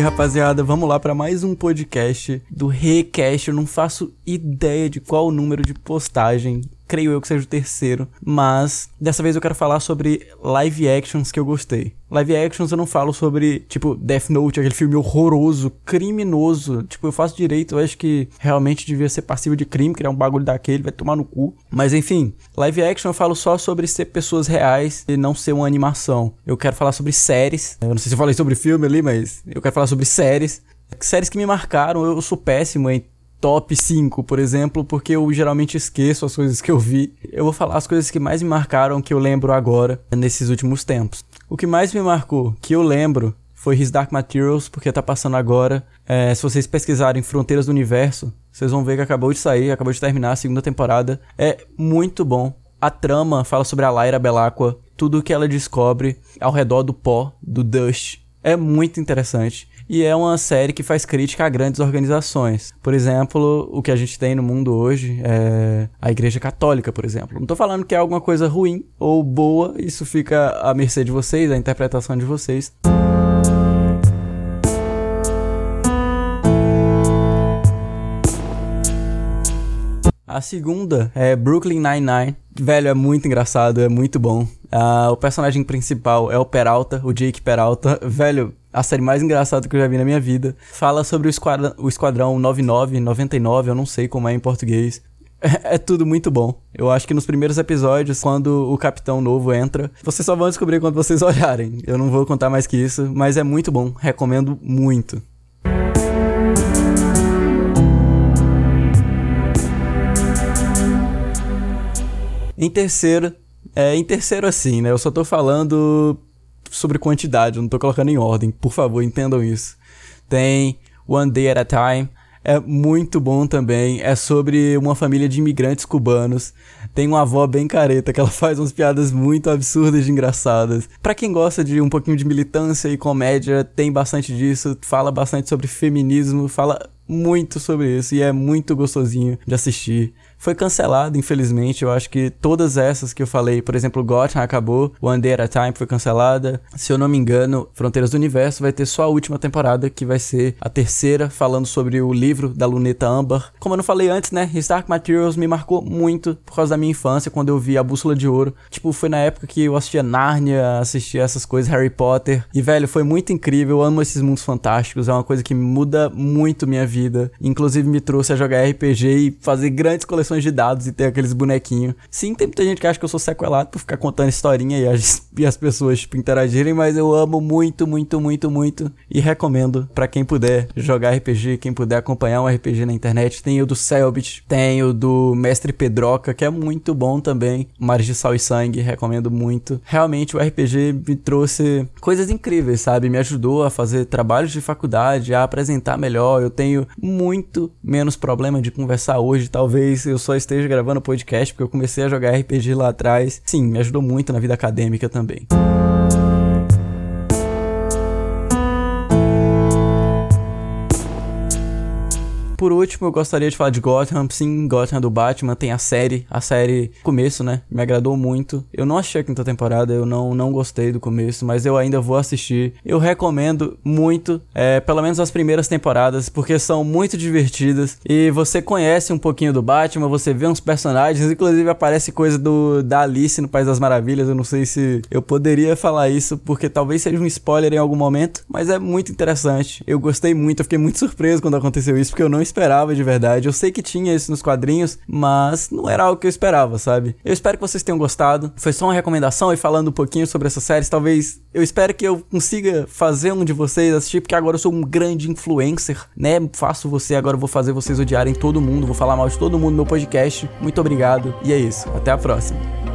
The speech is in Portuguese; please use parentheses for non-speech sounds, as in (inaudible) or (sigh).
rapaziada, vamos lá para mais um podcast do Recast. Eu não faço ideia de qual o número de postagem creio eu que seja o terceiro, mas dessa vez eu quero falar sobre live actions que eu gostei. Live actions eu não falo sobre, tipo, Death Note, aquele filme horroroso, criminoso. Tipo, eu faço direito, eu acho que realmente devia ser passivo de crime, criar um bagulho daquele, vai tomar no cu. Mas enfim, live action eu falo só sobre ser pessoas reais e não ser uma animação. Eu quero falar sobre séries. Eu não sei se eu falei sobre filme ali, mas eu quero falar sobre séries. Séries que me marcaram, eu sou péssimo em top 5, por exemplo, porque eu geralmente esqueço as coisas que eu vi. Eu vou falar as coisas que mais me marcaram, que eu lembro agora, nesses últimos tempos. O que mais me marcou, que eu lembro, foi His Dark Materials, porque tá passando agora. É, se vocês pesquisarem Fronteiras do Universo, vocês vão ver que acabou de sair, acabou de terminar a segunda temporada. É muito bom. A trama fala sobre a Lyra Belacqua, tudo o que ela descobre ao redor do pó, do Dust. É muito interessante e é uma série que faz crítica a grandes organizações. Por exemplo, o que a gente tem no mundo hoje é a Igreja Católica, por exemplo. Não estou falando que é alguma coisa ruim ou boa, isso fica à mercê de vocês, a interpretação de vocês. A segunda é Brooklyn Nine-Nine. Velho, é muito engraçado, é muito bom. Uh, o personagem principal é o Peralta, o Jake Peralta. Velho, a série mais engraçada que eu já vi na minha vida. Fala sobre o, esquadrão, o Esquadrão 99, 99, eu não sei como é em português. É, (laughs) é, tudo muito bom. Eu acho que nos primeiros episódios, quando o capitão novo entra, vocês só vão descobrir quando vocês (laughs) olharem. Eu não vou contar mais que isso, mas é muito bom. Recomendo muito. Em terceiro, é, em terceiro assim, né? Eu só tô falando sobre quantidade, eu não tô colocando em ordem. Por favor, entendam isso. Tem One Day at a Time. É muito bom também. É sobre uma família de imigrantes cubanos. Tem uma avó bem careta que ela (laughs) faz umas piadas muito absurdas e engraçadas. Para quem gosta de um pouquinho de militância e comédia, tem bastante disso. Fala bastante sobre feminismo, fala muito sobre isso e é muito gostosinho de assistir. Foi cancelado, infelizmente. Eu acho que todas essas que eu falei, por exemplo, Gotham acabou, One Day at a Time foi cancelada. Se eu não me engano, Fronteiras do Universo vai ter só a última temporada, que vai ser a terceira, falando sobre o livro da Luneta Amber. Como eu não falei antes, né? Stark Materials me marcou muito por causa da minha infância, quando eu vi a Bússola de Ouro. Tipo, foi na época que eu assistia Narnia, assistia essas coisas, Harry Potter. E, velho, foi muito incrível. Eu amo esses mundos fantásticos. É uma coisa que muda muito minha vida. Inclusive, me trouxe a jogar RPG e fazer grandes coleções de dados e ter aqueles bonequinhos. Sim, tem muita gente que acha que eu sou sequelado por ficar contando historinha e as, (laughs) e as pessoas, tipo, interagirem, mas eu amo muito, muito, muito, muito e recomendo para quem puder jogar RPG, quem puder acompanhar um RPG na internet. Tem o do Selbit, tem o do Mestre Pedroca, que é muito bom também. Mares de Sal e Sangue, recomendo muito. Realmente o RPG me trouxe coisas incríveis, sabe? Me ajudou a fazer trabalhos de faculdade, a apresentar melhor. Eu tenho muito menos problema de conversar hoje, talvez eu só esteja gravando podcast porque eu comecei a jogar RPG lá atrás. Sim, me ajudou muito na vida acadêmica também. Por último, eu gostaria de falar de Gotham. Sim, Gotham do Batman. Tem a série. A série, começo, né? Me agradou muito. Eu não achei a quinta temporada, eu não, não gostei do começo, mas eu ainda vou assistir. Eu recomendo muito, é, pelo menos as primeiras temporadas, porque são muito divertidas. E você conhece um pouquinho do Batman, você vê uns personagens, inclusive aparece coisa do da Alice no País das Maravilhas. Eu não sei se eu poderia falar isso, porque talvez seja um spoiler em algum momento, mas é muito interessante. Eu gostei muito, eu fiquei muito surpreso quando aconteceu isso, porque eu não esperava de verdade. Eu sei que tinha isso nos quadrinhos, mas não era algo que eu esperava, sabe? Eu espero que vocês tenham gostado. Foi só uma recomendação e falando um pouquinho sobre essas séries, talvez eu espero que eu consiga fazer um de vocês assistir, porque agora eu sou um grande influencer, né? Faço você, agora eu vou fazer vocês odiarem todo mundo, vou falar mal de todo mundo no meu podcast. Muito obrigado e é isso. Até a próxima.